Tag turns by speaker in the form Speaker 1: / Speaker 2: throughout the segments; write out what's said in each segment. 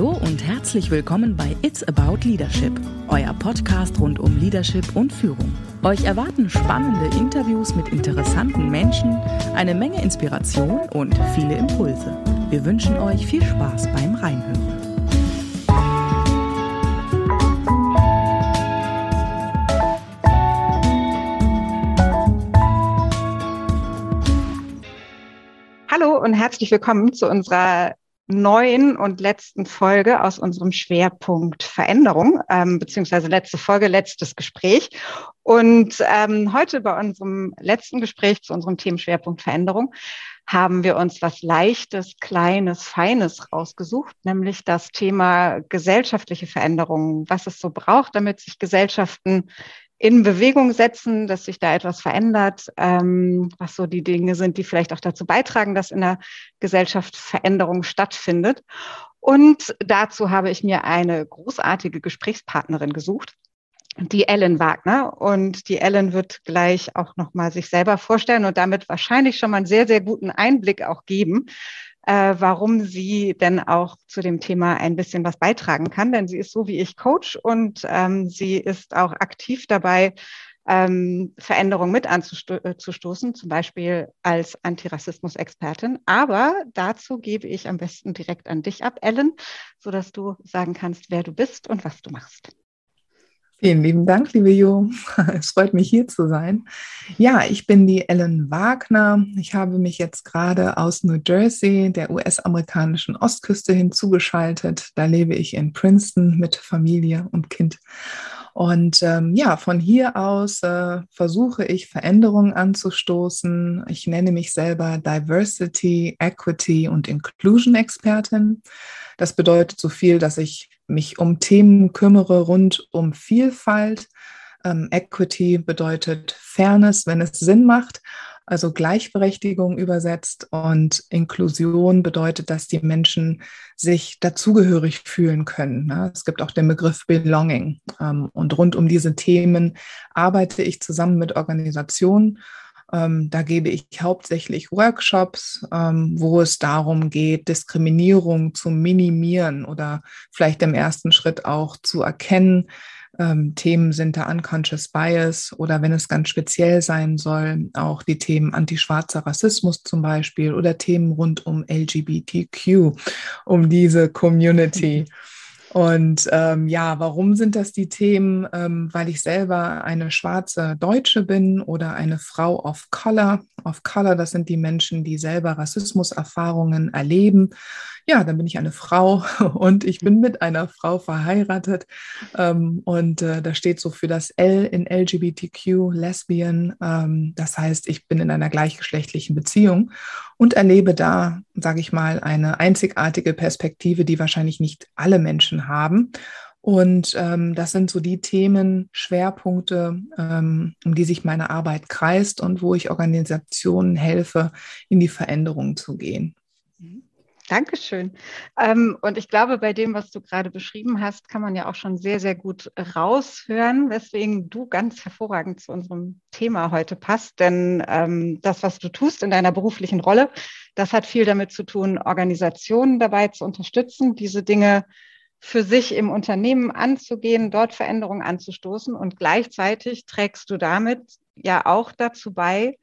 Speaker 1: Hallo und herzlich willkommen bei It's About Leadership, euer Podcast rund um Leadership und Führung. Euch erwarten spannende Interviews mit interessanten Menschen, eine Menge Inspiration und viele Impulse. Wir wünschen euch viel Spaß beim Reinhören.
Speaker 2: Hallo und herzlich willkommen zu unserer neuen und letzten Folge aus unserem Schwerpunkt Veränderung, ähm, beziehungsweise letzte Folge, letztes Gespräch. Und ähm, heute bei unserem letzten Gespräch zu unserem Themenschwerpunkt Veränderung haben wir uns was Leichtes, Kleines, Feines rausgesucht, nämlich das Thema gesellschaftliche Veränderungen, was es so braucht, damit sich Gesellschaften in Bewegung setzen, dass sich da etwas verändert, ähm, was so die Dinge sind, die vielleicht auch dazu beitragen, dass in der Gesellschaft Veränderung stattfindet. Und dazu habe ich mir eine großartige Gesprächspartnerin gesucht, die Ellen Wagner. Und die Ellen wird gleich auch nochmal sich selber vorstellen und damit wahrscheinlich schon mal einen sehr, sehr guten Einblick auch geben, äh, warum sie denn auch zu dem Thema ein bisschen was beitragen kann. Denn sie ist so wie ich Coach und ähm, sie ist auch aktiv dabei, ähm, Veränderungen mit anzustoßen, zum Beispiel als Antirassismus-Expertin. Aber dazu gebe ich am besten direkt an dich ab, Ellen, sodass du sagen kannst, wer du bist und was du machst.
Speaker 3: Vielen lieben Dank, liebe Jo. Es freut mich hier zu sein. Ja, ich bin die Ellen Wagner. Ich habe mich jetzt gerade aus New Jersey, der US-amerikanischen Ostküste, hinzugeschaltet. Da lebe ich in Princeton mit Familie und Kind. Und ähm, ja, von hier aus äh, versuche ich Veränderungen anzustoßen. Ich nenne mich selber Diversity, Equity und Inclusion Expertin. Das bedeutet so viel, dass ich mich um Themen kümmere rund um Vielfalt. Ähm, Equity bedeutet Fairness, wenn es Sinn macht, also Gleichberechtigung übersetzt. Und Inklusion bedeutet, dass die Menschen sich dazugehörig fühlen können. Ne? Es gibt auch den Begriff Belonging. Ähm, und rund um diese Themen arbeite ich zusammen mit Organisationen ähm, da gebe ich hauptsächlich Workshops, ähm, wo es darum geht, Diskriminierung zu minimieren oder vielleicht im ersten Schritt auch zu erkennen. Ähm, Themen sind da Unconscious Bias oder wenn es ganz speziell sein soll, auch die Themen antischwarzer Rassismus zum Beispiel oder Themen rund um LGBTQ, um diese Community. Und ähm, ja, warum sind das die Themen? Ähm, weil ich selber eine schwarze Deutsche bin oder eine Frau of Color. Of Color, das sind die Menschen, die selber Rassismuserfahrungen erleben ja, dann bin ich eine Frau und ich bin mit einer Frau verheiratet. Ähm, und äh, da steht so für das L in LGBTQ, Lesbian. Ähm, das heißt, ich bin in einer gleichgeschlechtlichen Beziehung und erlebe da, sage ich mal, eine einzigartige Perspektive, die wahrscheinlich nicht alle Menschen haben. Und ähm, das sind so die Themen, Schwerpunkte, ähm, um die sich meine Arbeit kreist und wo ich Organisationen helfe, in die Veränderung zu gehen.
Speaker 2: Dankeschön. Ähm, und ich glaube, bei dem, was du gerade beschrieben hast, kann man ja auch schon sehr, sehr gut raushören, weswegen du ganz hervorragend zu unserem Thema heute passt. Denn ähm, das, was du tust in deiner beruflichen Rolle, das hat viel damit zu tun, Organisationen dabei zu unterstützen, diese Dinge für sich im Unternehmen anzugehen, dort Veränderungen anzustoßen. Und gleichzeitig trägst du damit ja auch dazu bei,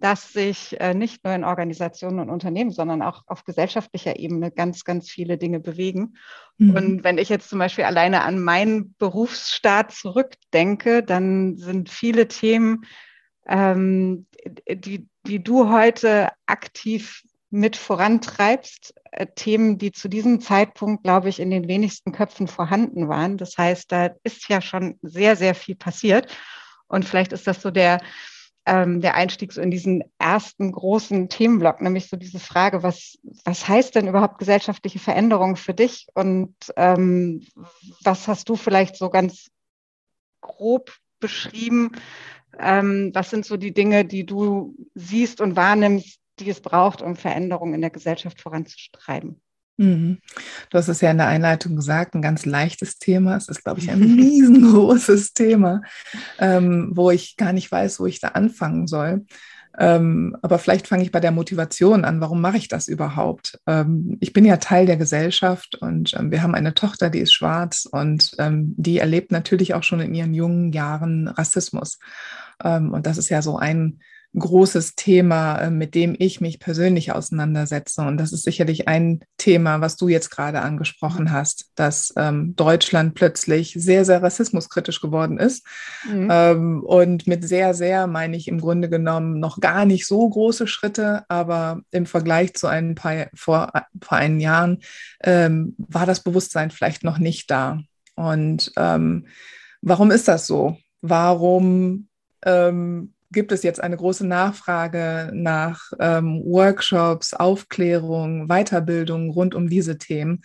Speaker 2: dass sich äh, nicht nur in Organisationen und Unternehmen, sondern auch auf gesellschaftlicher Ebene ganz, ganz viele Dinge bewegen. Mhm. Und wenn ich jetzt zum Beispiel alleine an meinen Berufsstaat zurückdenke, dann sind viele Themen, ähm, die, die du heute aktiv mit vorantreibst, äh, Themen, die zu diesem Zeitpunkt, glaube ich, in den wenigsten Köpfen vorhanden waren. Das heißt, da ist ja schon sehr, sehr viel passiert. Und vielleicht ist das so der, ähm, der Einstieg so in diesen ersten großen Themenblock, nämlich so diese Frage, was, was heißt denn überhaupt gesellschaftliche Veränderung für dich und ähm, was hast du vielleicht so ganz grob beschrieben? Ähm, was sind so die Dinge, die du siehst und wahrnimmst, die es braucht, um Veränderungen in der Gesellschaft voranzutreiben?
Speaker 3: Mhm. Du hast es ja in der Einleitung gesagt, ein ganz leichtes Thema. Es ist, glaube ich, ein riesengroßes Thema, ähm, wo ich gar nicht weiß, wo ich da anfangen soll. Ähm, aber vielleicht fange ich bei der Motivation an. Warum mache ich das überhaupt? Ähm, ich bin ja Teil der Gesellschaft und ähm, wir haben eine Tochter, die ist schwarz und ähm, die erlebt natürlich auch schon in ihren jungen Jahren Rassismus. Ähm, und das ist ja so ein großes Thema, äh, mit dem ich mich persönlich auseinandersetze. Und das ist sicherlich ein Thema, was du jetzt gerade angesprochen hast, dass ähm, Deutschland plötzlich sehr, sehr rassismuskritisch geworden ist. Mhm. Ähm, und mit sehr, sehr meine ich im Grunde genommen noch gar nicht so große Schritte, aber im Vergleich zu ein paar vor, vor einigen Jahren ähm, war das Bewusstsein vielleicht noch nicht da. Und ähm, warum ist das so? Warum ähm, gibt es jetzt eine große Nachfrage nach ähm, Workshops, Aufklärung, Weiterbildung rund um diese Themen,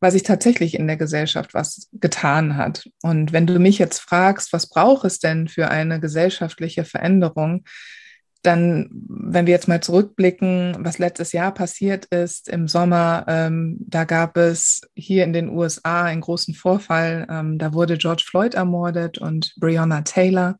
Speaker 3: weil sich tatsächlich in der Gesellschaft was getan hat. Und wenn du mich jetzt fragst, was braucht es denn für eine gesellschaftliche Veränderung, dann, wenn wir jetzt mal zurückblicken, was letztes Jahr passiert ist im Sommer, ähm, da gab es hier in den USA einen großen Vorfall. Ähm, da wurde George Floyd ermordet und Breonna Taylor.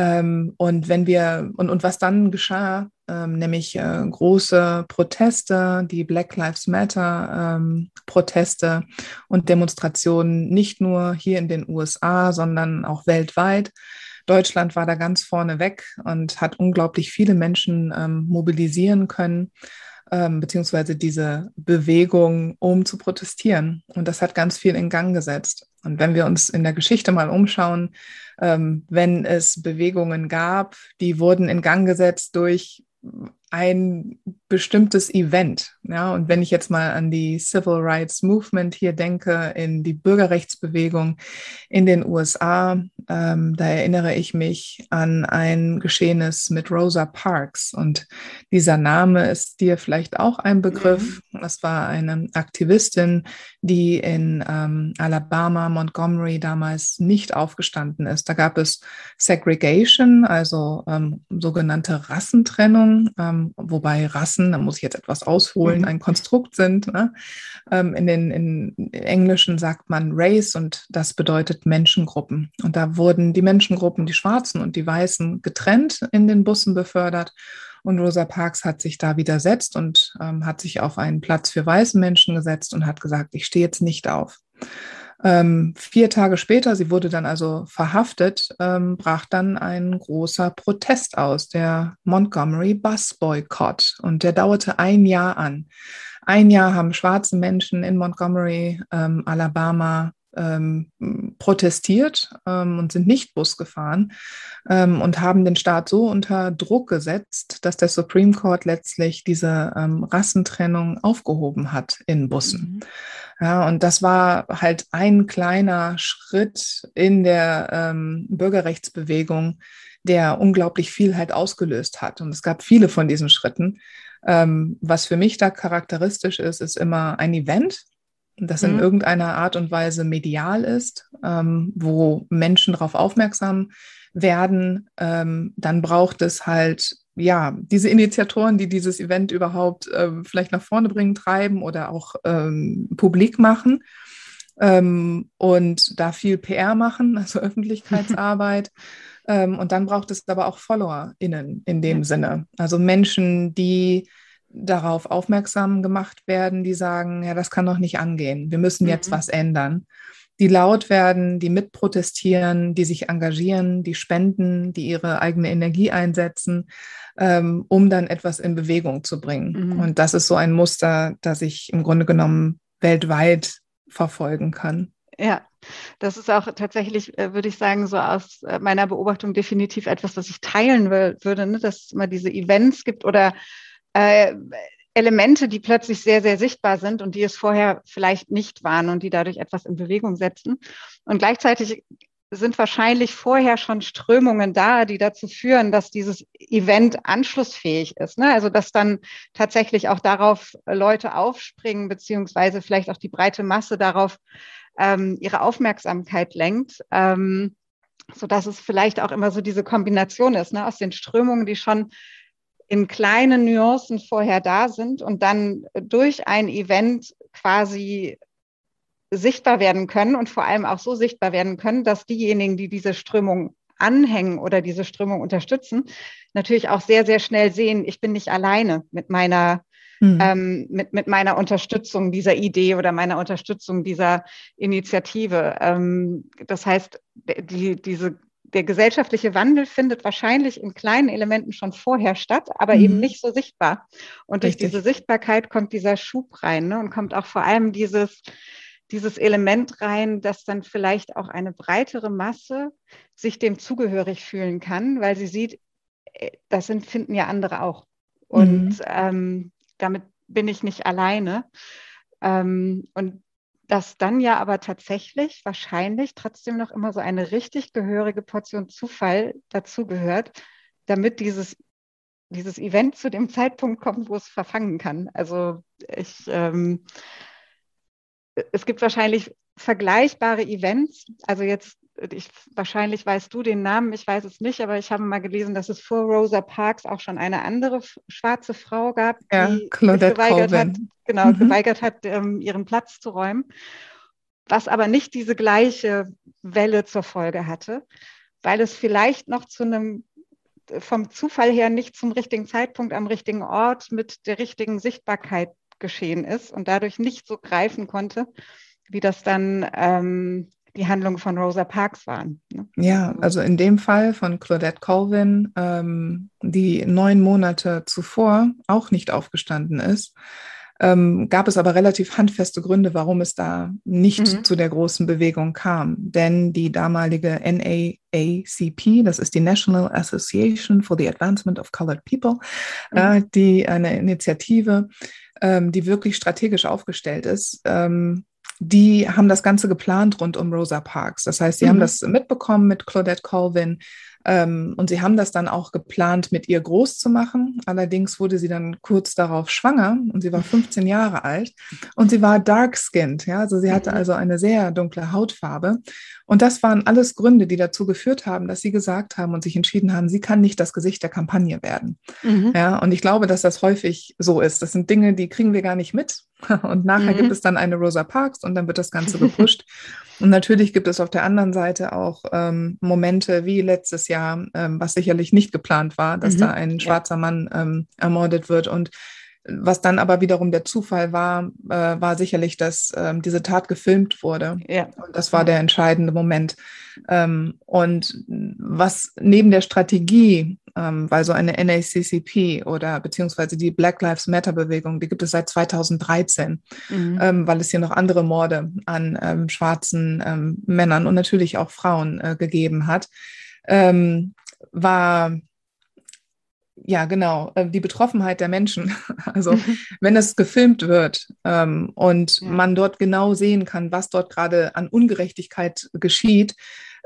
Speaker 3: Ähm, und wenn wir, und, und was dann geschah, ähm, nämlich äh, große Proteste, die Black Lives Matter ähm, Proteste und Demonstrationen, nicht nur hier in den USA, sondern auch weltweit. Deutschland war da ganz vorne weg und hat unglaublich viele Menschen ähm, mobilisieren können ähm, beziehungsweise diese Bewegung, um zu protestieren. Und das hat ganz viel in Gang gesetzt. Und wenn wir uns in der Geschichte mal umschauen, ähm, wenn es Bewegungen gab, die wurden in Gang gesetzt durch ein bestimmtes Event. Ja, und wenn ich jetzt mal an die Civil Rights Movement hier denke, in die Bürgerrechtsbewegung in den USA, ähm, da erinnere ich mich an ein Geschehnis mit Rosa Parks. Und dieser Name ist dir vielleicht auch ein Begriff. Mhm. Das war eine Aktivistin, die in ähm, Alabama, Montgomery damals nicht aufgestanden ist. Da gab es Segregation, also ähm, sogenannte Rassentrennung, ähm, wobei Rassen, da muss ich jetzt etwas ausholen, mhm. ein Konstrukt sind. Ne? Ähm, in den in Englischen sagt man Race und das bedeutet Menschengruppen. Und da wurden die Menschengruppen, die Schwarzen und die Weißen, getrennt in den Bussen befördert. Und Rosa Parks hat sich da widersetzt und ähm, hat sich auf einen Platz für weiße Menschen gesetzt und hat gesagt, ich stehe jetzt nicht auf. Ähm, vier Tage später, sie wurde dann also verhaftet, ähm, brach dann ein großer Protest aus, der Montgomery Bus Boycott. Und der dauerte ein Jahr an. Ein Jahr haben schwarze Menschen in Montgomery, ähm, Alabama, ähm, protestiert ähm, und sind nicht Bus gefahren ähm, und haben den Staat so unter Druck gesetzt, dass der Supreme Court letztlich diese ähm, Rassentrennung aufgehoben hat in Bussen. Mhm. Ja, und das war halt ein kleiner Schritt in der ähm, Bürgerrechtsbewegung, der unglaublich viel halt ausgelöst hat. Und es gab viele von diesen Schritten. Ähm, was für mich da charakteristisch ist, ist immer ein Event, das in mhm. irgendeiner Art und Weise medial ist, ähm, wo Menschen darauf aufmerksam werden, ähm, dann braucht es halt ja diese Initiatoren, die dieses Event überhaupt ähm, vielleicht nach vorne bringen, treiben oder auch ähm, publik machen ähm, und da viel PR machen, also Öffentlichkeitsarbeit. Ähm, und dann braucht es aber auch FollowerInnen in dem ja. Sinne, also Menschen, die darauf aufmerksam gemacht werden, die sagen, ja, das kann doch nicht angehen. Wir müssen jetzt mhm. was ändern. Die laut werden, die mitprotestieren, die sich engagieren, die spenden, die ihre eigene Energie einsetzen, ähm, um dann etwas in Bewegung zu bringen. Mhm. Und das ist so ein Muster, das ich im Grunde genommen weltweit verfolgen kann.
Speaker 2: Ja, das ist auch tatsächlich, äh, würde ich sagen, so aus äh, meiner Beobachtung definitiv etwas, was ich teilen will, würde, ne? dass es immer diese Events gibt oder äh, Elemente, die plötzlich sehr, sehr sichtbar sind und die es vorher vielleicht nicht waren und die dadurch etwas in Bewegung setzen. Und gleichzeitig sind wahrscheinlich vorher schon Strömungen da, die dazu führen, dass dieses Event anschlussfähig ist. Ne? Also dass dann tatsächlich auch darauf Leute aufspringen, beziehungsweise vielleicht auch die breite Masse darauf ähm, ihre Aufmerksamkeit lenkt. Ähm, so dass es vielleicht auch immer so diese Kombination ist, ne, aus den Strömungen, die schon in kleinen Nuancen vorher da sind und dann durch ein Event quasi sichtbar werden können und vor allem auch so sichtbar werden können, dass diejenigen, die diese Strömung anhängen oder diese Strömung unterstützen, natürlich auch sehr, sehr schnell sehen, ich bin nicht alleine mit meiner mhm. ähm, mit, mit meiner Unterstützung dieser Idee oder meiner Unterstützung dieser Initiative. Ähm, das heißt, die, diese der gesellschaftliche Wandel findet wahrscheinlich in kleinen Elementen schon vorher statt, aber mhm. eben nicht so sichtbar. Und Richtig. durch diese Sichtbarkeit kommt dieser Schub rein ne, und kommt auch vor allem dieses, dieses Element rein, dass dann vielleicht auch eine breitere Masse sich dem zugehörig fühlen kann, weil sie sieht, äh, das finden ja andere auch. Und mhm. ähm, damit bin ich nicht alleine. Ähm, und dass dann ja aber tatsächlich wahrscheinlich trotzdem noch immer so eine richtig gehörige Portion Zufall dazugehört, damit dieses, dieses Event zu dem Zeitpunkt kommt, wo es verfangen kann. Also ich, ähm, es gibt wahrscheinlich vergleichbare Events. Also jetzt ich, wahrscheinlich weißt du den Namen, ich weiß es nicht, aber ich habe mal gelesen, dass es vor Rosa Parks auch schon eine andere schwarze Frau gab,
Speaker 3: ja, die Claudette
Speaker 2: geweigert Colvin. hat, genau, mhm. geweigert hat, ähm, ihren Platz zu räumen, was aber nicht diese gleiche Welle zur Folge hatte, weil es vielleicht noch zu einem vom Zufall her nicht zum richtigen Zeitpunkt am richtigen Ort mit der richtigen Sichtbarkeit geschehen ist und dadurch nicht so greifen konnte, wie das dann ähm, die Handlungen von Rosa Parks waren.
Speaker 3: Ne? Ja, also in dem Fall von Claudette Colvin, ähm, die neun Monate zuvor auch nicht aufgestanden ist, ähm, gab es aber relativ handfeste Gründe, warum es da nicht mhm. zu der großen Bewegung kam. Denn die damalige NAACP, das ist die National Association for the Advancement of Colored People, mhm. äh, die eine Initiative, ähm, die wirklich strategisch aufgestellt ist, ähm, die haben das Ganze geplant rund um Rosa Parks. Das heißt, sie mhm. haben das mitbekommen mit Claudette Colvin, und sie haben das dann auch geplant, mit ihr groß zu machen. Allerdings wurde sie dann kurz darauf schwanger und sie war 15 Jahre alt und sie war dark-skinned. Ja? Also sie hatte mhm. also eine sehr dunkle Hautfarbe. Und das waren alles Gründe, die dazu geführt haben, dass sie gesagt haben und sich entschieden haben, sie kann nicht das Gesicht der Kampagne werden. Mhm. Ja? Und ich glaube, dass das häufig so ist. Das sind Dinge, die kriegen wir gar nicht mit. Und nachher mhm. gibt es dann eine Rosa Parks und dann wird das Ganze gepusht. und natürlich gibt es auf der anderen Seite auch ähm, Momente wie letztes Jahr, ähm, was sicherlich nicht geplant war, dass mhm. da ein schwarzer Mann ähm, ermordet wird. Und was dann aber wiederum der Zufall war, äh, war sicherlich, dass ähm, diese Tat gefilmt wurde. Ja. Und das war der entscheidende Moment. Ähm, und was neben der Strategie, ähm, weil so eine NACCP oder beziehungsweise die Black Lives Matter Bewegung, die gibt es seit 2013, mhm. Ähm, weil es hier noch andere Morde an ähm, schwarzen ähm, Männern und natürlich auch Frauen äh, gegeben hat, war ja, genau, äh, die Betroffenheit der Menschen. Also wenn es gefilmt wird ähm, und ja. man dort genau sehen kann, was dort gerade an Ungerechtigkeit geschieht,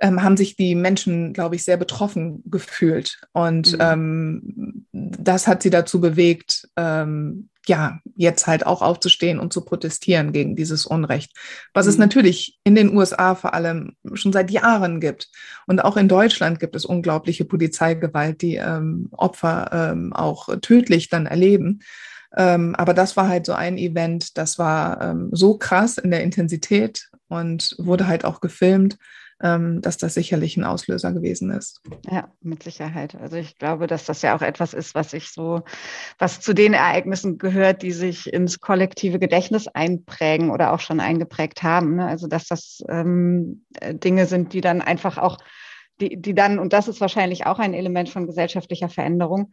Speaker 3: ähm, haben sich die Menschen, glaube ich, sehr betroffen gefühlt. Und mhm. ähm, das hat sie dazu bewegt, ähm, ja, jetzt halt auch aufzustehen und zu protestieren gegen dieses Unrecht, was mhm. es natürlich in den USA vor allem schon seit Jahren gibt. Und auch in Deutschland gibt es unglaubliche Polizeigewalt, die ähm, Opfer ähm, auch tödlich dann erleben. Ähm, aber das war halt so ein Event, das war ähm, so krass in der Intensität und wurde halt auch gefilmt dass das sicherlich ein Auslöser gewesen ist.
Speaker 2: Ja, mit Sicherheit. Also ich glaube, dass das ja auch etwas ist, was sich so, was zu den Ereignissen gehört, die sich ins kollektive Gedächtnis einprägen oder auch schon eingeprägt haben. Ne? Also dass das ähm, Dinge sind, die dann einfach auch die, die dann, und das ist wahrscheinlich auch ein Element von gesellschaftlicher Veränderung, ähm,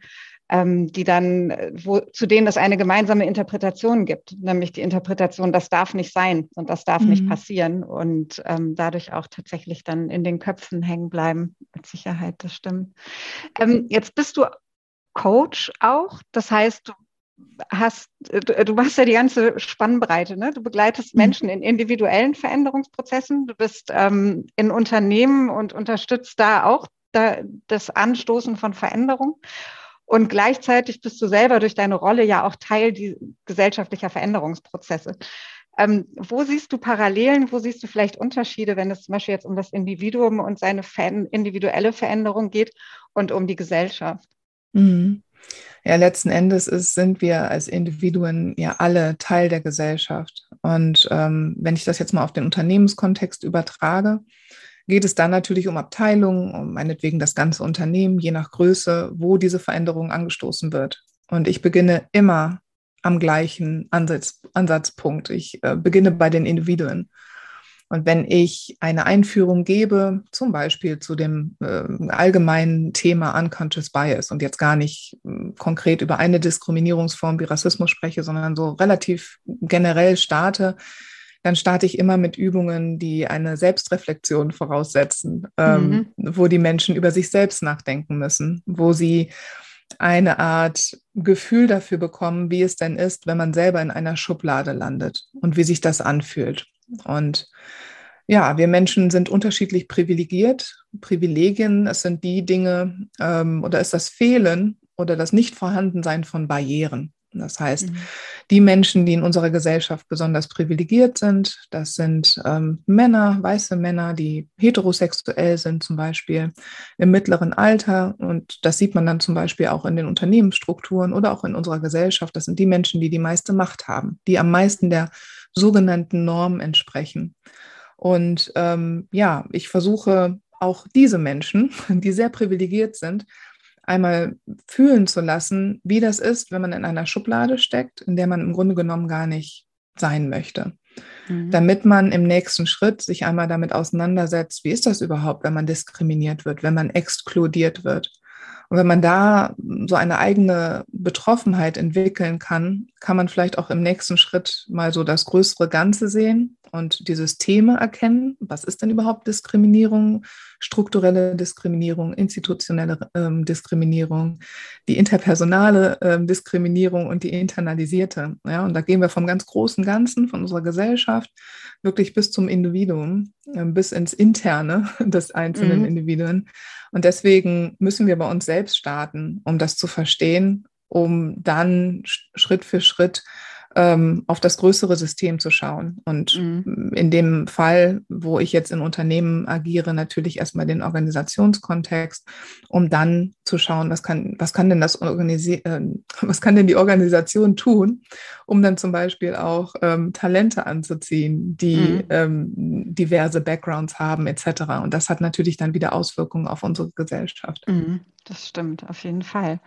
Speaker 2: die dann, äh, wo, zu denen es eine gemeinsame Interpretation gibt, nämlich die Interpretation, das darf nicht sein und das darf mhm. nicht passieren und ähm, dadurch auch tatsächlich dann in den Köpfen hängen bleiben. Mit Sicherheit, das stimmt. Ähm, jetzt bist du Coach auch, das heißt, du hast, äh, du machst ja die ganze Spannbreite, ne? Du begleitest mhm. Menschen in individuellen Veränderungsprozessen, du bist ähm, in Unternehmen und unterstützt da auch da, das Anstoßen von Veränderung. Und gleichzeitig bist du selber durch deine Rolle ja auch Teil gesellschaftlicher Veränderungsprozesse. Ähm, wo siehst du Parallelen, wo siehst du vielleicht Unterschiede, wenn es zum Beispiel jetzt um das Individuum und seine individuelle Veränderung geht und um die Gesellschaft?
Speaker 3: Mhm. Ja, letzten Endes ist, sind wir als Individuen ja alle Teil der Gesellschaft. Und ähm, wenn ich das jetzt mal auf den Unternehmenskontext übertrage, geht es dann natürlich um Abteilungen, um meinetwegen das ganze Unternehmen, je nach Größe, wo diese Veränderung angestoßen wird. Und ich beginne immer am gleichen Ansatz, Ansatzpunkt. Ich äh, beginne bei den Individuen. Und wenn ich eine Einführung gebe, zum Beispiel zu dem äh, allgemeinen Thema Unconscious Bias und jetzt gar nicht äh, konkret über eine Diskriminierungsform wie Rassismus spreche, sondern so relativ generell starte, dann starte ich immer mit Übungen, die eine Selbstreflexion voraussetzen, ähm, mhm. wo die Menschen über sich selbst nachdenken müssen, wo sie eine Art Gefühl dafür bekommen, wie es denn ist, wenn man selber in einer Schublade landet und wie sich das anfühlt. Und ja, wir Menschen sind unterschiedlich privilegiert. Privilegien, es sind die Dinge ähm, oder ist das Fehlen oder das Nichtvorhandensein von Barrieren. Das heißt, mhm. die Menschen, die in unserer Gesellschaft besonders privilegiert sind, das sind ähm, Männer, weiße Männer, die heterosexuell sind, zum Beispiel im mittleren Alter. Und das sieht man dann zum Beispiel auch in den Unternehmensstrukturen oder auch in unserer Gesellschaft. Das sind die Menschen, die die meiste Macht haben, die am meisten der sogenannten Norm entsprechen. Und ähm, ja, ich versuche auch diese Menschen, die sehr privilegiert sind, einmal fühlen zu lassen, wie das ist, wenn man in einer Schublade steckt, in der man im Grunde genommen gar nicht sein möchte. Mhm. Damit man im nächsten Schritt sich einmal damit auseinandersetzt, wie ist das überhaupt, wenn man diskriminiert wird, wenn man exkludiert wird. Und wenn man da so eine eigene Betroffenheit entwickeln kann, kann man vielleicht auch im nächsten Schritt mal so das größere Ganze sehen und die Systeme erkennen. Was ist denn überhaupt Diskriminierung? Strukturelle Diskriminierung, institutionelle ähm, Diskriminierung, die interpersonale ähm, Diskriminierung und die internalisierte. Ja, und da gehen wir vom ganz großen Ganzen, von unserer Gesellschaft, wirklich bis zum Individuum, äh, bis ins Interne des einzelnen mhm. Individuen. Und deswegen müssen wir bei uns selbst starten, um das zu verstehen, um dann Schritt für Schritt ähm, auf das größere System zu schauen. Und mhm. in dem Fall, wo ich jetzt in Unternehmen agiere, natürlich erstmal den Organisationskontext, um dann zu schauen, was kann, was kann denn das Organisi äh, was kann denn die Organisation tun, um dann zum Beispiel auch ähm, Talente anzuziehen, die mhm. ähm, diverse Backgrounds haben, etc. Und das hat natürlich dann wieder Auswirkungen auf unsere Gesellschaft.
Speaker 2: Mhm. Das stimmt, auf jeden Fall.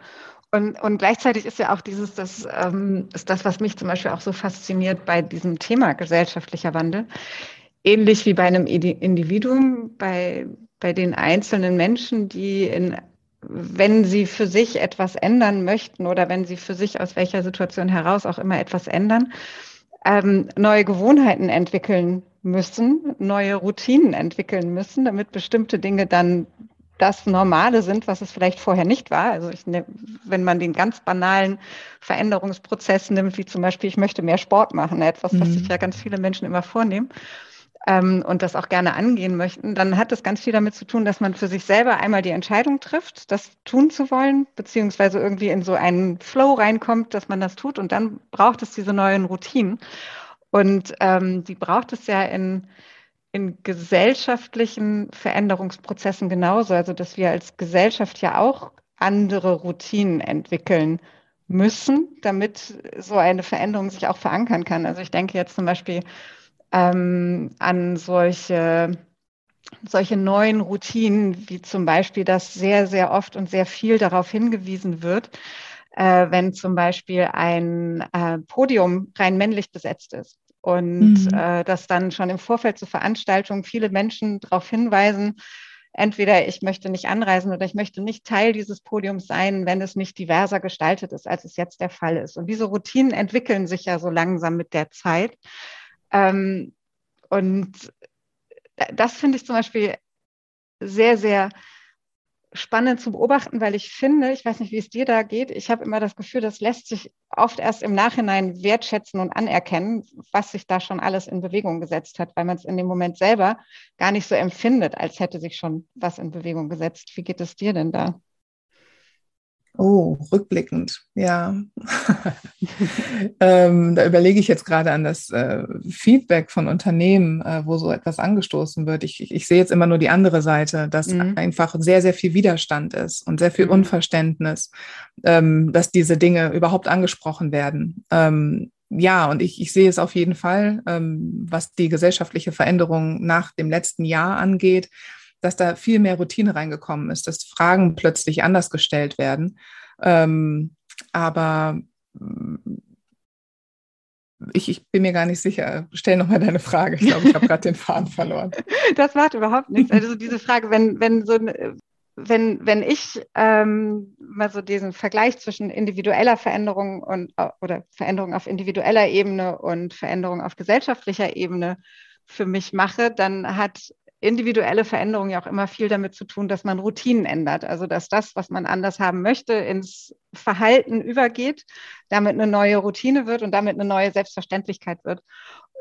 Speaker 2: Und, und gleichzeitig ist ja auch dieses, das ähm, ist das, was mich zum Beispiel auch so fasziniert bei diesem Thema gesellschaftlicher Wandel. Ähnlich wie bei einem Individuum, bei, bei den einzelnen Menschen, die in wenn sie für sich etwas ändern möchten oder wenn sie für sich aus welcher Situation heraus auch immer etwas ändern, ähm, neue Gewohnheiten entwickeln müssen, neue Routinen entwickeln müssen, damit bestimmte Dinge dann das Normale sind, was es vielleicht vorher nicht war. Also ich ne, wenn man den ganz banalen Veränderungsprozess nimmt, wie zum Beispiel, ich möchte mehr Sport machen, etwas, was mhm. sich ja ganz viele Menschen immer vornehmen ähm, und das auch gerne angehen möchten, dann hat das ganz viel damit zu tun, dass man für sich selber einmal die Entscheidung trifft, das tun zu wollen, beziehungsweise irgendwie in so einen Flow reinkommt, dass man das tut und dann braucht es diese neuen Routinen. Und ähm, die braucht es ja in in gesellschaftlichen Veränderungsprozessen genauso. Also, dass wir als Gesellschaft ja auch andere Routinen entwickeln müssen, damit so eine Veränderung sich auch verankern kann. Also ich denke jetzt zum Beispiel ähm, an solche, solche neuen Routinen, wie zum Beispiel, dass sehr, sehr oft und sehr viel darauf hingewiesen wird, äh, wenn zum Beispiel ein äh, Podium rein männlich besetzt ist und mhm. äh, dass dann schon im Vorfeld zur Veranstaltung viele Menschen darauf hinweisen, entweder ich möchte nicht anreisen oder ich möchte nicht Teil dieses Podiums sein, wenn es nicht diverser gestaltet ist, als es jetzt der Fall ist. Und diese Routinen entwickeln sich ja so langsam mit der Zeit. Ähm, und das finde ich zum Beispiel sehr, sehr spannend zu beobachten, weil ich finde, ich weiß nicht, wie es dir da geht, ich habe immer das Gefühl, das lässt sich oft erst im Nachhinein wertschätzen und anerkennen, was sich da schon alles in Bewegung gesetzt hat, weil man es in dem Moment selber gar nicht so empfindet, als hätte sich schon was in Bewegung gesetzt. Wie geht es dir denn da?
Speaker 3: Oh, rückblickend, ja. ähm, da überlege ich jetzt gerade an das äh, Feedback von Unternehmen, äh, wo so etwas angestoßen wird. Ich, ich, ich, sehe jetzt immer nur die andere Seite, dass mhm. einfach sehr, sehr viel Widerstand ist und sehr viel mhm. Unverständnis, ähm, dass diese Dinge überhaupt angesprochen werden. Ähm, ja, und ich, ich sehe es auf jeden Fall, ähm, was die gesellschaftliche Veränderung nach dem letzten Jahr angeht, dass da viel mehr Routine reingekommen ist, dass Fragen plötzlich anders gestellt werden. Ähm, aber ich, ich, bin mir gar nicht sicher. Stell nochmal deine Frage. Ich glaube, ich habe gerade den Faden verloren.
Speaker 2: Das macht überhaupt nichts. Also diese Frage, wenn, wenn so wenn, wenn ich ähm, mal so diesen Vergleich zwischen individueller Veränderung und oder Veränderung auf individueller Ebene und Veränderung auf gesellschaftlicher Ebene für mich mache, dann hat individuelle Veränderung ja auch immer viel damit zu tun, dass man Routinen ändert. Also dass das, was man anders haben möchte, ins Verhalten übergeht, damit eine neue Routine wird und damit eine neue Selbstverständlichkeit wird.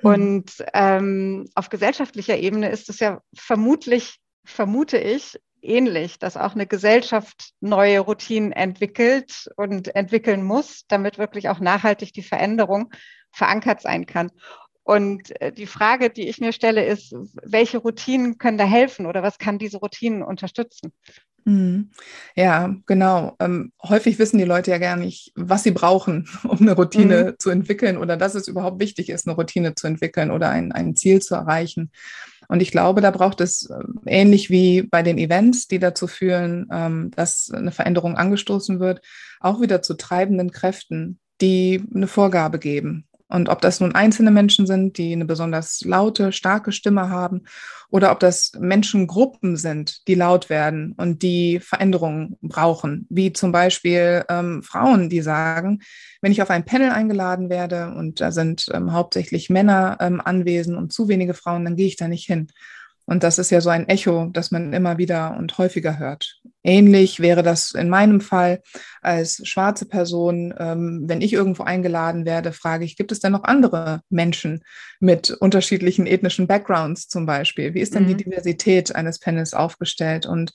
Speaker 2: Mhm. Und ähm, auf gesellschaftlicher Ebene ist es ja vermutlich, vermute ich, ähnlich, dass auch eine Gesellschaft neue Routinen entwickelt und entwickeln muss, damit wirklich auch nachhaltig die Veränderung verankert sein kann. Und äh, die Frage, die ich mir stelle, ist, welche Routinen können da helfen oder was kann diese Routinen unterstützen?
Speaker 3: Mhm. Ja, genau. Ähm, häufig wissen die Leute ja gar nicht, was sie brauchen, um eine Routine mhm. zu entwickeln oder dass es überhaupt wichtig ist, eine Routine zu entwickeln oder ein, ein Ziel zu erreichen. Und ich glaube, da braucht es äh, ähnlich wie bei den Events, die dazu führen, ähm, dass eine Veränderung angestoßen wird, auch wieder zu treibenden Kräften, die eine Vorgabe geben. Und ob das nun einzelne Menschen sind, die eine besonders laute, starke Stimme haben, oder ob das Menschengruppen sind, die laut werden und die Veränderungen brauchen, wie zum Beispiel ähm, Frauen, die sagen, wenn ich auf ein Panel eingeladen werde und da sind ähm, hauptsächlich Männer ähm, anwesend und zu wenige Frauen, dann gehe ich da nicht hin. Und das ist ja so ein Echo, das man immer wieder und häufiger hört. Ähnlich wäre das in meinem Fall als schwarze Person. Ähm, wenn ich irgendwo eingeladen werde, frage ich, gibt es denn noch andere Menschen mit unterschiedlichen ethnischen Backgrounds zum Beispiel? Wie ist denn mhm. die Diversität eines Panels aufgestellt? Und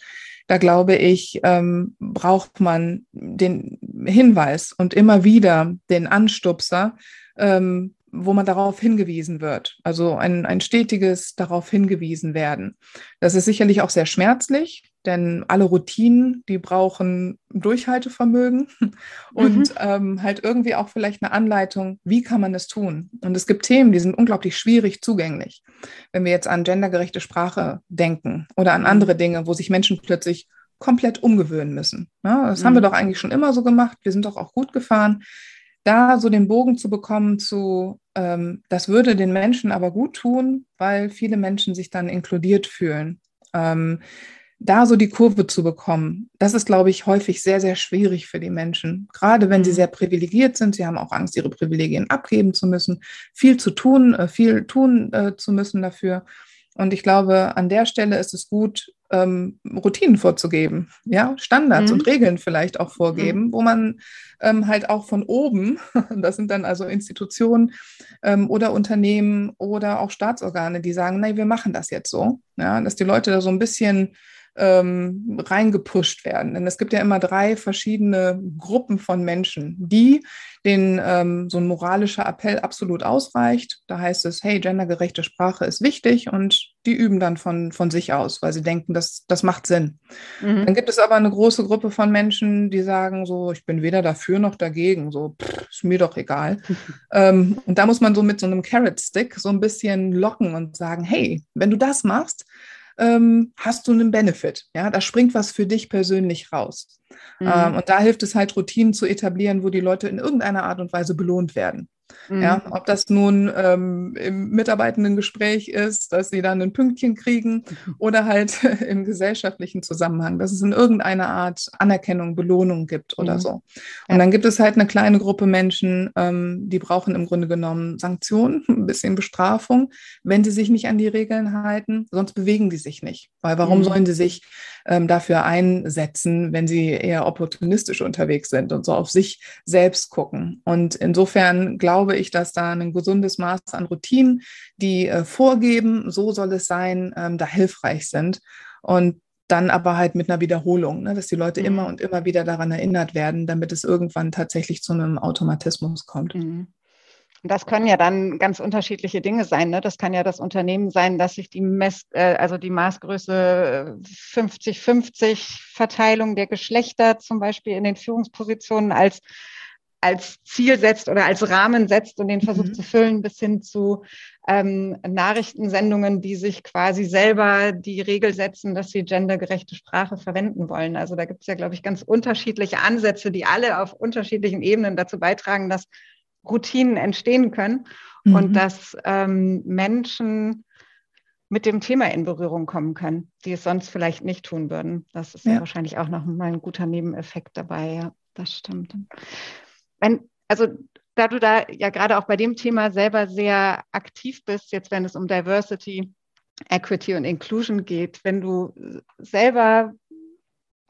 Speaker 3: da glaube ich, ähm, braucht man den Hinweis und immer wieder den Anstupser, ähm, wo man darauf hingewiesen wird. Also ein, ein stetiges darauf hingewiesen werden. Das ist sicherlich auch sehr schmerzlich, denn alle Routinen, die brauchen Durchhaltevermögen und mhm. ähm, halt irgendwie auch vielleicht eine Anleitung, wie kann man es tun. Und es gibt Themen, die sind unglaublich schwierig zugänglich. Wenn wir jetzt an gendergerechte Sprache denken oder an mhm. andere Dinge, wo sich Menschen plötzlich komplett umgewöhnen müssen. Ja, das mhm. haben wir mhm. doch eigentlich schon immer so gemacht. Wir sind doch auch gut gefahren da so den Bogen zu bekommen zu, ähm, das würde den Menschen aber gut tun, weil viele Menschen sich dann inkludiert fühlen. Ähm, da so die Kurve zu bekommen, das ist, glaube ich, häufig sehr, sehr schwierig für die Menschen. Gerade wenn sie mhm. sehr privilegiert sind, sie haben auch Angst, ihre Privilegien abgeben zu müssen, viel zu tun, äh, viel tun äh, zu müssen dafür. Und ich glaube, an der Stelle ist es gut, ähm, Routinen vorzugeben, ja, Standards mhm. und Regeln vielleicht auch vorgeben, mhm. wo man ähm, halt auch von oben, das sind dann also Institutionen ähm, oder Unternehmen oder auch Staatsorgane, die sagen, nein, wir machen das jetzt so, ja, dass die Leute da so ein bisschen ähm, reingepusht werden. Denn es gibt ja immer drei verschiedene Gruppen von Menschen, die denen ähm, so ein moralischer Appell absolut ausreicht. Da heißt es, hey, gendergerechte Sprache ist wichtig und die üben dann von, von sich aus, weil sie denken, das, das macht Sinn. Mhm. Dann gibt es aber eine große Gruppe von Menschen, die sagen so, ich bin weder dafür noch dagegen, so, pff, ist mir doch egal. ähm, und da muss man so mit so einem Carrot Stick so ein bisschen locken und sagen, hey, wenn du das machst, ähm, hast du einen Benefit. Ja, da springt was für dich persönlich raus. Mhm. Ähm, und da hilft es halt, Routinen zu etablieren, wo die Leute in irgendeiner Art und Weise belohnt werden. Mhm. Ja, ob das nun ähm, im Mitarbeitendengespräch ist, dass sie dann ein Pünktchen kriegen oder halt im gesellschaftlichen Zusammenhang, dass es in irgendeiner Art Anerkennung, Belohnung gibt oder mhm. so. Und ja. dann gibt es halt eine kleine Gruppe Menschen, ähm, die brauchen im Grunde genommen Sanktionen, ein bisschen Bestrafung, wenn sie sich nicht an die Regeln halten, sonst bewegen die sich nicht. Weil warum mhm. sollen sie sich ähm, dafür einsetzen, wenn sie eher opportunistisch unterwegs sind und so auf sich selbst gucken? Und insofern glaube ich, dass da ein gesundes Maß an Routinen, die äh, vorgeben, so soll es sein, ähm, da hilfreich sind. Und dann aber halt mit einer Wiederholung, ne, dass die Leute mhm. immer und immer wieder daran erinnert werden, damit es irgendwann tatsächlich zu einem Automatismus kommt. Mhm.
Speaker 2: Das können ja dann ganz unterschiedliche Dinge sein. Ne? Das kann ja das Unternehmen sein, dass sich die Mess, äh, also die Maßgröße 50-50 Verteilung der Geschlechter zum Beispiel in den Führungspositionen als als Ziel setzt oder als Rahmen setzt und den versucht mhm. zu füllen, bis hin zu ähm, Nachrichtensendungen, die sich quasi selber die Regel setzen, dass sie gendergerechte Sprache verwenden wollen. Also da gibt es ja, glaube ich, ganz unterschiedliche Ansätze, die alle auf unterschiedlichen Ebenen dazu beitragen, dass Routinen entstehen können mhm. und dass ähm, Menschen mit dem Thema in Berührung kommen können, die es sonst vielleicht nicht tun würden. Das ist ja, ja wahrscheinlich auch noch mal ein guter Nebeneffekt dabei. Ja, das stimmt. Wenn, also da du da ja gerade auch bei dem Thema selber sehr aktiv bist, jetzt wenn es um Diversity, Equity und Inclusion geht, wenn du selber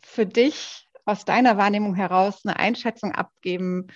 Speaker 2: für dich aus deiner Wahrnehmung heraus eine Einschätzung abgeben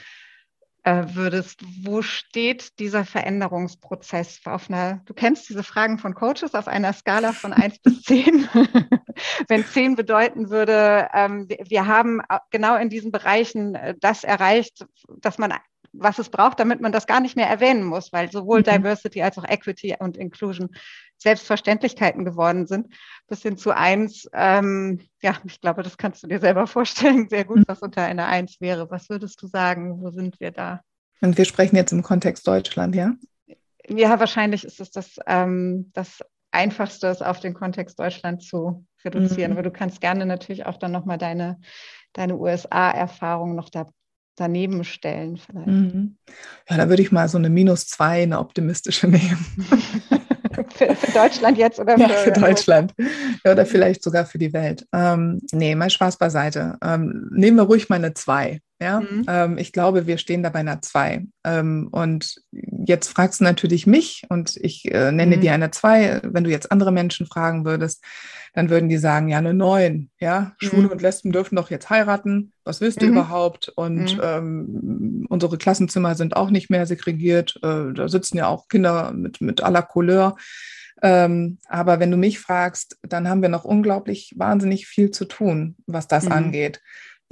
Speaker 2: würdest, wo steht dieser Veränderungsprozess auf einer, du kennst diese Fragen von Coaches auf einer Skala von 1 bis 10. Wenn 10 bedeuten würde, ähm, wir haben genau in diesen Bereichen äh, das erreicht, dass man was es braucht, damit man das gar nicht mehr erwähnen muss, weil sowohl mhm. Diversity als auch Equity und Inclusion Selbstverständlichkeiten geworden sind, bis hin zu eins. Ähm, ja, ich glaube, das kannst du dir selber vorstellen, sehr gut, mhm. was unter einer Eins wäre. Was würdest du sagen? Wo sind wir da?
Speaker 3: Und wir sprechen jetzt im Kontext Deutschland, ja?
Speaker 2: Ja, wahrscheinlich ist es das, ähm, das Einfachste, es auf den Kontext Deutschland zu reduzieren. Mhm. Aber du kannst gerne natürlich auch dann nochmal deine, deine USA-Erfahrung noch da daneben stellen vielleicht. Mhm.
Speaker 3: Ja, da würde ich mal so eine minus zwei, eine optimistische nehmen.
Speaker 2: für, für, Deutschland jetzt oder
Speaker 3: für, ja, für Deutschland ja, oder vielleicht sogar für die Welt. Ähm, nee, mal Spaß beiseite. Ähm, nehmen wir ruhig mal eine zwei. Ja, mhm. ähm, ich glaube, wir stehen da bei einer 2. Ähm, und jetzt fragst du natürlich mich und ich äh, nenne mhm. dir eine 2. Wenn du jetzt andere Menschen fragen würdest, dann würden die sagen, ja, eine 9. Ja, mhm. Schwule und Lesben dürfen doch jetzt heiraten. Was willst du mhm. überhaupt? Und mhm. ähm, unsere Klassenzimmer sind auch nicht mehr segregiert. Äh, da sitzen ja auch Kinder mit, mit aller Couleur. Ähm, aber wenn du mich fragst, dann haben wir noch unglaublich wahnsinnig viel zu tun, was das mhm. angeht.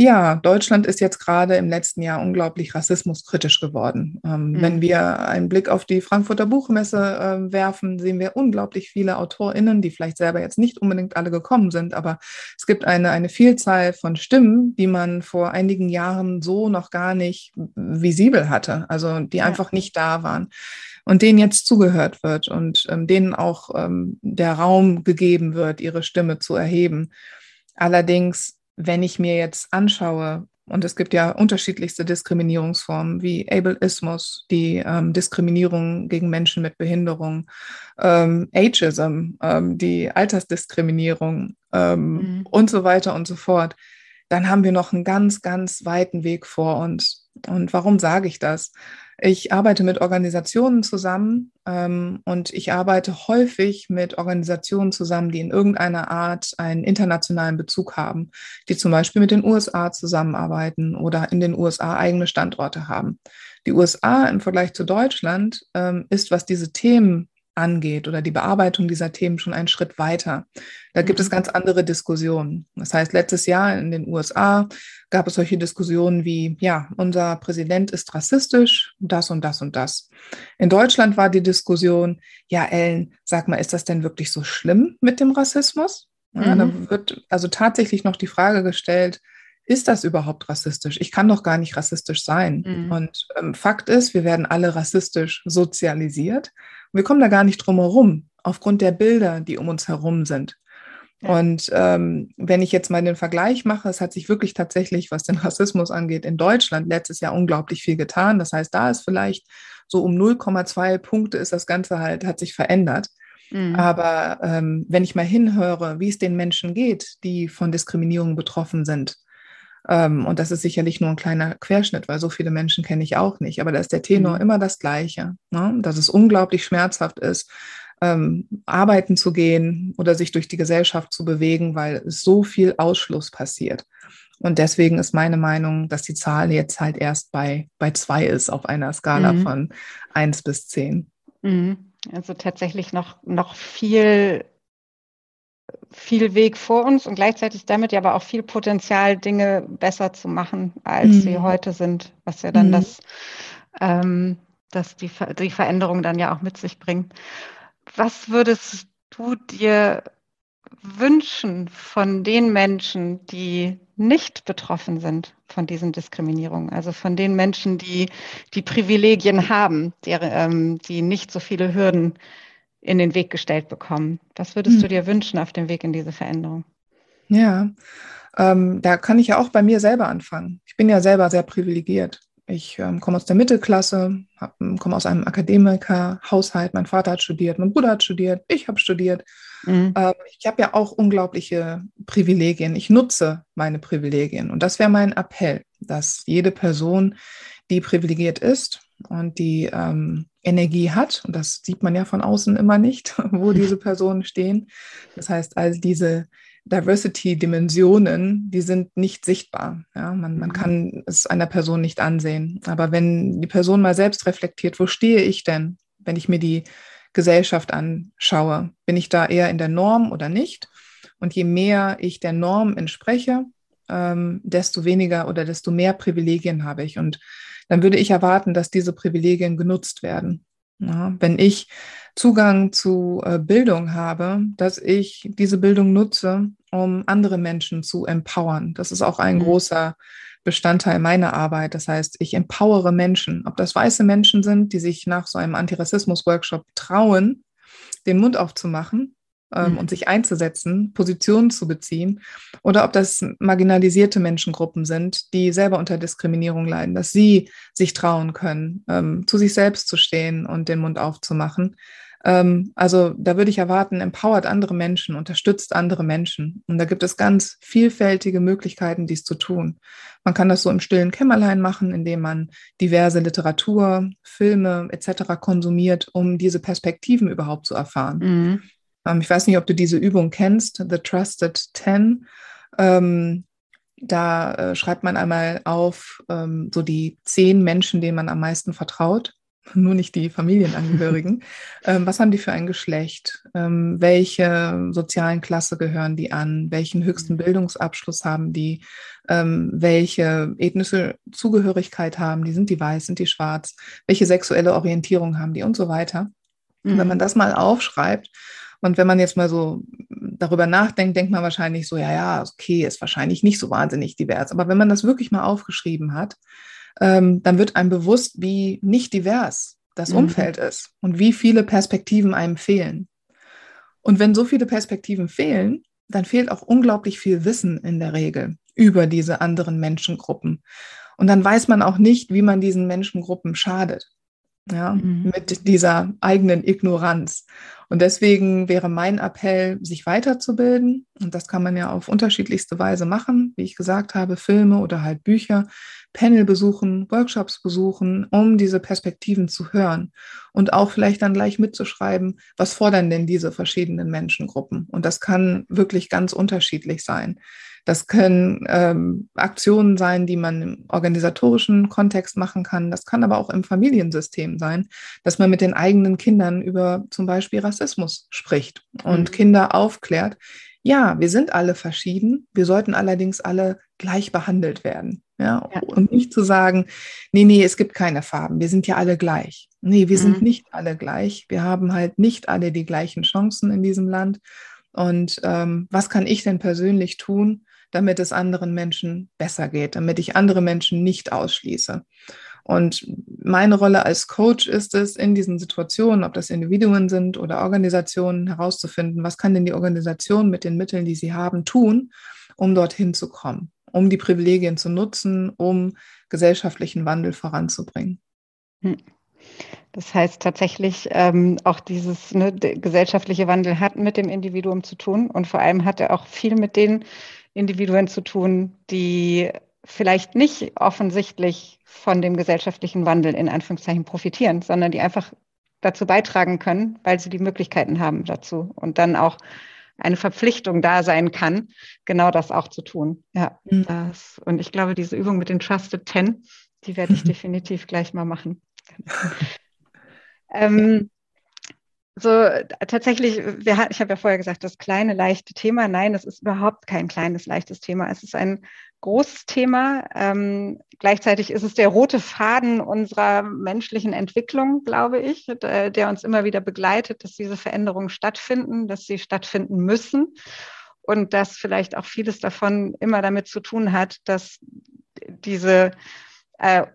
Speaker 3: Ja, Deutschland ist jetzt gerade im letzten Jahr unglaublich rassismuskritisch geworden. Ähm, mhm. Wenn wir einen Blick auf die Frankfurter Buchmesse äh, werfen, sehen wir unglaublich viele AutorInnen, die vielleicht selber jetzt nicht unbedingt alle gekommen sind, aber es gibt eine, eine Vielzahl von Stimmen, die man vor einigen Jahren so noch gar nicht visibel hatte, also die ja. einfach nicht da waren und denen jetzt zugehört wird und ähm, denen auch ähm, der Raum gegeben wird, ihre Stimme zu erheben. Allerdings wenn ich mir jetzt anschaue, und es gibt ja unterschiedlichste Diskriminierungsformen wie Ableismus, die ähm, Diskriminierung gegen Menschen mit Behinderung, ähm, Ageism, ähm, die Altersdiskriminierung ähm, mhm. und so weiter und so fort, dann haben wir noch einen ganz, ganz weiten Weg vor uns. Und warum sage ich das? Ich arbeite mit Organisationen zusammen ähm, und ich arbeite häufig mit Organisationen zusammen, die in irgendeiner Art einen internationalen Bezug haben, die zum Beispiel mit den USA zusammenarbeiten oder in den USA eigene Standorte haben. Die USA im Vergleich zu Deutschland ähm, ist, was diese Themen angeht oder die Bearbeitung dieser Themen schon einen Schritt weiter. Da gibt es mhm. ganz andere Diskussionen. Das heißt, letztes Jahr in den USA gab es solche Diskussionen wie, ja, unser Präsident ist rassistisch, das und das und das. In Deutschland war die Diskussion, ja, Ellen, sag mal, ist das denn wirklich so schlimm mit dem Rassismus? Ja, mhm. Da wird also tatsächlich noch die Frage gestellt, ist das überhaupt rassistisch? Ich kann doch gar nicht rassistisch sein. Mhm. Und ähm, Fakt ist, wir werden alle rassistisch sozialisiert. wir kommen da gar nicht drum herum, aufgrund der Bilder, die um uns herum sind. Ja. Und ähm, wenn ich jetzt mal den Vergleich mache, es hat sich wirklich tatsächlich, was den Rassismus angeht, in Deutschland letztes Jahr unglaublich viel getan. Das heißt, da ist vielleicht so um 0,2 Punkte ist das Ganze halt, hat sich verändert. Mhm. Aber ähm, wenn ich mal hinhöre, wie es den Menschen geht, die von Diskriminierung betroffen sind, und das ist sicherlich nur ein kleiner Querschnitt, weil so viele Menschen kenne ich auch nicht. Aber da ist der Tenor mhm. immer das Gleiche, ne? dass es unglaublich schmerzhaft ist, ähm, arbeiten zu gehen oder sich durch die Gesellschaft zu bewegen, weil so viel Ausschluss passiert. Und deswegen ist meine Meinung, dass die Zahl jetzt halt erst bei, bei zwei ist auf einer Skala mhm. von eins bis zehn.
Speaker 2: Mhm. Also tatsächlich noch, noch viel viel Weg vor uns und gleichzeitig damit ja aber auch viel Potenzial, Dinge besser zu machen, als mhm. sie heute sind, was ja dann mhm. das, ähm, das die, die Veränderung dann ja auch mit sich bringt. Was würdest du dir wünschen von den Menschen, die nicht betroffen sind von diesen Diskriminierungen, also von den Menschen, die die Privilegien haben, die, ähm, die nicht so viele Hürden in den Weg gestellt bekommen. Was würdest hm. du dir wünschen auf dem Weg in diese Veränderung?
Speaker 3: Ja, ähm, da kann ich ja auch bei mir selber anfangen. Ich bin ja selber sehr privilegiert. Ich ähm, komme aus der Mittelklasse, ähm, komme aus einem Akademikerhaushalt. Mein Vater hat studiert, mein Bruder hat studiert, ich habe studiert. Mhm. Ähm, ich habe ja auch unglaubliche Privilegien. Ich nutze meine Privilegien. Und das wäre mein Appell, dass jede Person, die privilegiert ist und die ähm, Energie hat, und das sieht man ja von außen immer nicht, wo diese Personen stehen. Das heißt, all diese Diversity-Dimensionen, die sind nicht sichtbar. Ja, man, man mhm. kann es einer Person nicht ansehen. Aber wenn die Person mal selbst reflektiert, wo stehe ich denn, wenn ich mir die Gesellschaft anschaue? Bin ich da eher in der Norm oder nicht? Und je mehr ich der Norm entspreche, ähm, desto weniger oder desto mehr Privilegien habe ich. Und dann würde ich erwarten, dass diese Privilegien genutzt werden. Ja, wenn ich Zugang zu äh, Bildung habe, dass ich diese Bildung nutze, um andere Menschen zu empowern. Das ist auch ein mhm. großer Bestandteil meiner Arbeit. Das heißt, ich empowere Menschen, ob das weiße Menschen sind, die sich nach so einem Antirassismus-Workshop trauen, den Mund aufzumachen ähm, mhm. und sich einzusetzen, Positionen zu beziehen, oder ob das marginalisierte Menschengruppen sind, die selber unter Diskriminierung leiden, dass sie sich trauen können, ähm, zu sich selbst zu stehen und den Mund aufzumachen. Ähm, also da würde ich erwarten, empowert andere Menschen, unterstützt andere Menschen. Und da gibt es ganz vielfältige Möglichkeiten, dies zu tun. Man kann das so im stillen Kämmerlein machen, indem man diverse Literatur, Filme etc. konsumiert, um diese Perspektiven überhaupt zu erfahren. Mhm. Ähm, ich weiß nicht, ob du diese Übung kennst, The Trusted Ten. Ähm, da äh, schreibt man einmal auf ähm, so die zehn Menschen, denen man am meisten vertraut, nur nicht die Familienangehörigen. ähm, was haben die für ein Geschlecht? Ähm, welche sozialen Klasse gehören die an? Welchen höchsten mhm. Bildungsabschluss haben die? Ähm, welche ethnische Zugehörigkeit haben die? Sind die weiß? Sind die schwarz? Welche sexuelle Orientierung haben die? Und so weiter. Mhm. wenn man das mal aufschreibt und wenn man jetzt mal so darüber nachdenkt, denkt man wahrscheinlich so, ja, ja, okay, ist wahrscheinlich nicht so wahnsinnig divers. Aber wenn man das wirklich mal aufgeschrieben hat, ähm, dann wird einem bewusst, wie nicht divers das mhm. Umfeld ist und wie viele Perspektiven einem fehlen. Und wenn so viele Perspektiven fehlen, dann fehlt auch unglaublich viel Wissen in der Regel über diese anderen Menschengruppen. Und dann weiß man auch nicht, wie man diesen Menschengruppen schadet ja, mhm. mit dieser eigenen Ignoranz. Und deswegen wäre mein Appell, sich weiterzubilden. Und das kann man ja auf unterschiedlichste Weise machen, wie ich gesagt habe, Filme oder halt Bücher, Panel besuchen, Workshops besuchen, um diese Perspektiven zu hören und auch vielleicht dann gleich mitzuschreiben, was fordern denn diese verschiedenen Menschengruppen. Und das kann wirklich ganz unterschiedlich sein. Das können ähm, Aktionen sein, die man im organisatorischen Kontext machen kann. Das kann aber auch im Familiensystem sein, dass man mit den eigenen Kindern über zum Beispiel Rassismus spricht und mhm. Kinder aufklärt. Ja, wir sind alle verschieden. Wir sollten allerdings alle gleich behandelt werden. Ja, ja. und nicht zu sagen, nee, nee, es gibt keine Farben. Wir sind ja alle gleich. Nee, wir mhm. sind nicht alle gleich. Wir haben halt nicht alle die gleichen Chancen in diesem Land. Und ähm, was kann ich denn persönlich tun, damit es anderen Menschen besser geht, damit ich andere Menschen nicht ausschließe. Und meine Rolle als Coach ist es, in diesen Situationen, ob das Individuen sind oder Organisationen, herauszufinden, was kann denn die Organisation mit den Mitteln, die sie haben, tun, um dorthin zu kommen, um die Privilegien zu nutzen, um gesellschaftlichen Wandel voranzubringen. Hm.
Speaker 2: Das heißt tatsächlich, ähm, auch dieses ne, gesellschaftliche Wandel hat mit dem Individuum zu tun und vor allem hat er auch viel mit den Individuen zu tun, die vielleicht nicht offensichtlich von dem gesellschaftlichen Wandel in Anführungszeichen profitieren, sondern die einfach dazu beitragen können, weil sie die Möglichkeiten haben dazu und dann auch eine Verpflichtung da sein kann, genau das auch zu tun. Ja, mhm. das, und ich glaube, diese Übung mit den Trusted Ten, die werde ich definitiv gleich mal machen. ähm, so tatsächlich, wir, ich habe ja vorher gesagt, das kleine, leichte Thema. Nein, es ist überhaupt kein kleines, leichtes Thema. Es ist ein großes Thema. Ähm, gleichzeitig ist es der rote Faden unserer menschlichen Entwicklung, glaube ich, der, uns immer wieder begleitet, dass diese Veränderungen stattfinden, dass sie stattfinden müssen. und dass vielleicht auch vieles davon immer damit zu tun hat, dass diese äh,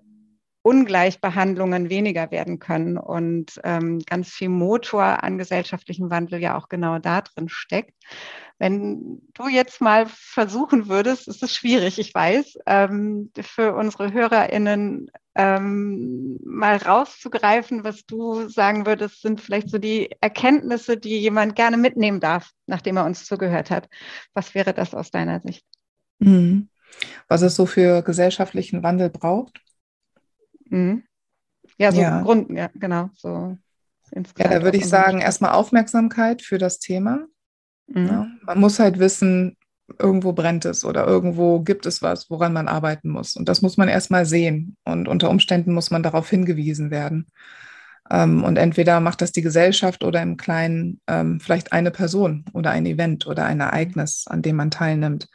Speaker 2: Ungleichbehandlungen weniger werden können und ähm, ganz viel Motor an gesellschaftlichem Wandel ja auch genau da drin steckt. Wenn du jetzt mal versuchen würdest, ist es schwierig, ich weiß, ähm, für unsere HörerInnen ähm, mal rauszugreifen, was du sagen würdest, sind vielleicht so die Erkenntnisse, die jemand gerne mitnehmen darf, nachdem er uns zugehört hat. Was wäre das aus deiner Sicht?
Speaker 3: Mhm. Was es so für gesellschaftlichen Wandel braucht?
Speaker 2: Mhm. Ja, so ja. Grund, ja, genau. So
Speaker 3: ja, da würde ich sagen, erstmal Aufmerksamkeit für das Thema. Mhm. Ja, man muss halt wissen, irgendwo brennt es oder irgendwo gibt es was, woran man arbeiten muss. Und das muss man erstmal sehen. Und unter Umständen muss man darauf hingewiesen werden. Ähm, und entweder macht das die Gesellschaft oder im Kleinen ähm, vielleicht eine Person oder ein Event oder ein Ereignis, an dem man teilnimmt.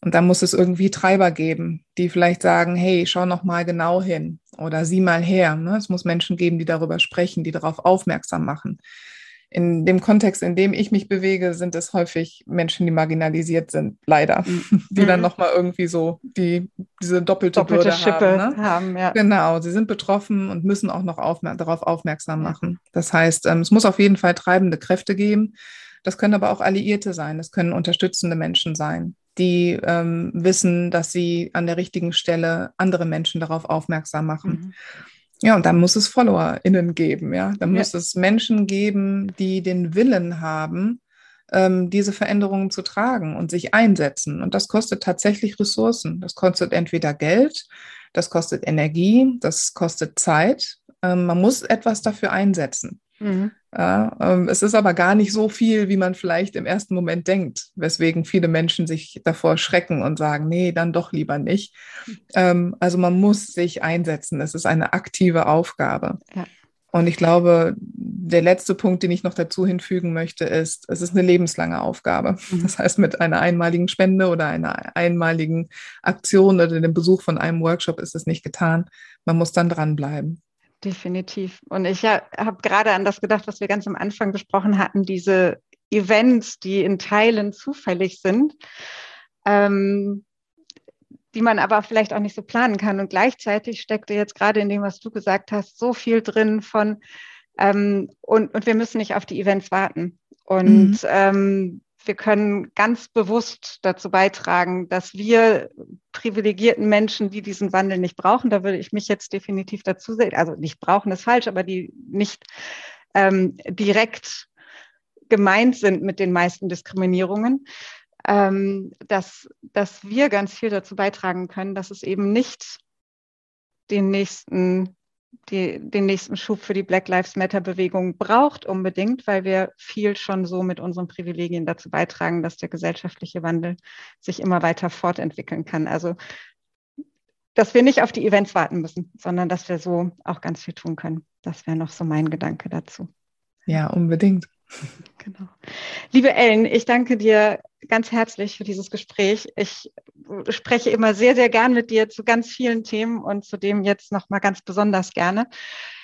Speaker 3: Und dann muss es irgendwie Treiber geben, die vielleicht sagen, hey, schau noch mal genau hin oder sieh mal her. Ne? Es muss Menschen geben, die darüber sprechen, die darauf aufmerksam machen. In dem Kontext, in dem ich mich bewege, sind es häufig Menschen, die marginalisiert sind, leider, mhm. die dann mhm. noch mal irgendwie so die, diese doppelte, doppelte Bürde Schippe haben. Ne? haben ja. Genau, sie sind betroffen und müssen auch noch aufmer darauf aufmerksam machen. Das heißt, ähm, es muss auf jeden Fall treibende Kräfte geben. Das können aber auch Alliierte sein, das können unterstützende Menschen sein die ähm, wissen, dass sie an der richtigen Stelle andere Menschen darauf aufmerksam machen. Mhm. Ja, und dann muss es FollowerInnen geben, ja. Dann ja. muss es Menschen geben, die den Willen haben, ähm, diese Veränderungen zu tragen und sich einsetzen. Und das kostet tatsächlich Ressourcen. Das kostet entweder Geld, das kostet Energie, das kostet Zeit. Ähm, man muss etwas dafür einsetzen. Mhm. Ja, ähm, es ist aber gar nicht so viel, wie man vielleicht im ersten Moment denkt, weswegen viele Menschen sich davor schrecken und sagen, nee, dann doch lieber nicht. Ähm, also man muss sich einsetzen. Es ist eine aktive Aufgabe. Ja. Und ich glaube, der letzte Punkt, den ich noch dazu hinfügen möchte, ist, es ist eine lebenslange Aufgabe. Mhm. Das heißt, mit einer einmaligen Spende oder einer einmaligen Aktion oder dem Besuch von einem Workshop ist es nicht getan. Man muss dann dranbleiben.
Speaker 2: Definitiv. Und ich habe gerade an das gedacht, was wir ganz am Anfang besprochen hatten, diese Events, die in Teilen zufällig sind, ähm, die man aber vielleicht auch nicht so planen kann. Und gleichzeitig steckte jetzt gerade in dem, was du gesagt hast, so viel drin von, ähm, und, und wir müssen nicht auf die Events warten. Und mhm. ähm, wir können ganz bewusst dazu beitragen, dass wir privilegierten Menschen, die diesen Wandel nicht brauchen, da würde ich mich jetzt definitiv dazu sehen, also nicht brauchen ist falsch, aber die nicht ähm, direkt gemeint sind mit den meisten Diskriminierungen, ähm, dass, dass wir ganz viel dazu beitragen können, dass es eben nicht den nächsten die, den nächsten Schub für die Black Lives Matter-Bewegung braucht unbedingt, weil wir viel schon so mit unseren Privilegien dazu beitragen, dass der gesellschaftliche Wandel sich immer weiter fortentwickeln kann. Also, dass wir nicht auf die Events warten müssen, sondern dass wir so auch ganz viel tun können. Das wäre noch so mein Gedanke dazu.
Speaker 3: Ja, unbedingt.
Speaker 2: Genau. Liebe Ellen, ich danke dir ganz herzlich für dieses Gespräch. Ich spreche immer sehr, sehr gern mit dir zu ganz vielen Themen und zu dem jetzt nochmal ganz besonders gerne.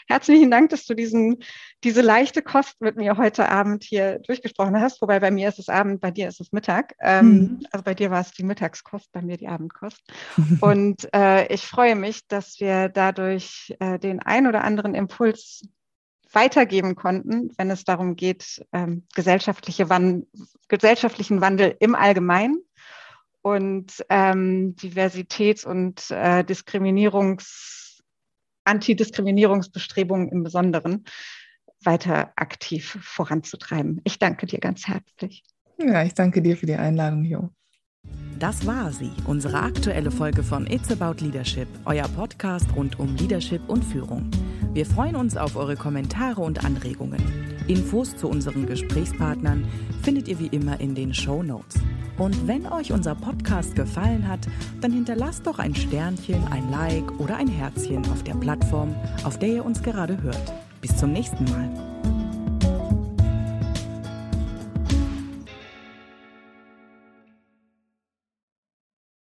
Speaker 2: Herzlichen Dank, dass du diesen, diese leichte Kost mit mir heute Abend hier durchgesprochen hast. Wobei bei mir ist es Abend, bei dir ist es Mittag. Ähm, mhm. Also bei dir war es die Mittagskost, bei mir die Abendkost. und äh, ich freue mich, dass wir dadurch äh, den ein oder anderen Impuls weitergeben konnten, wenn es darum geht, ähm, gesellschaftliche Wan gesellschaftlichen Wandel im Allgemeinen und ähm, Diversitäts- und äh, Diskriminierungs-, Antidiskriminierungsbestrebungen im Besonderen weiter aktiv voranzutreiben. Ich danke dir ganz herzlich.
Speaker 3: Ja, ich danke dir für die Einladung, Jo.
Speaker 1: Das war sie, unsere aktuelle Folge von It's About Leadership, euer Podcast rund um Leadership und Führung. Wir freuen uns auf eure Kommentare und Anregungen. Infos zu unseren Gesprächspartnern findet ihr wie immer in den Show Notes. Und wenn euch unser Podcast gefallen hat, dann hinterlasst doch ein Sternchen, ein Like oder ein Herzchen auf der Plattform, auf der ihr uns gerade hört. Bis zum nächsten Mal.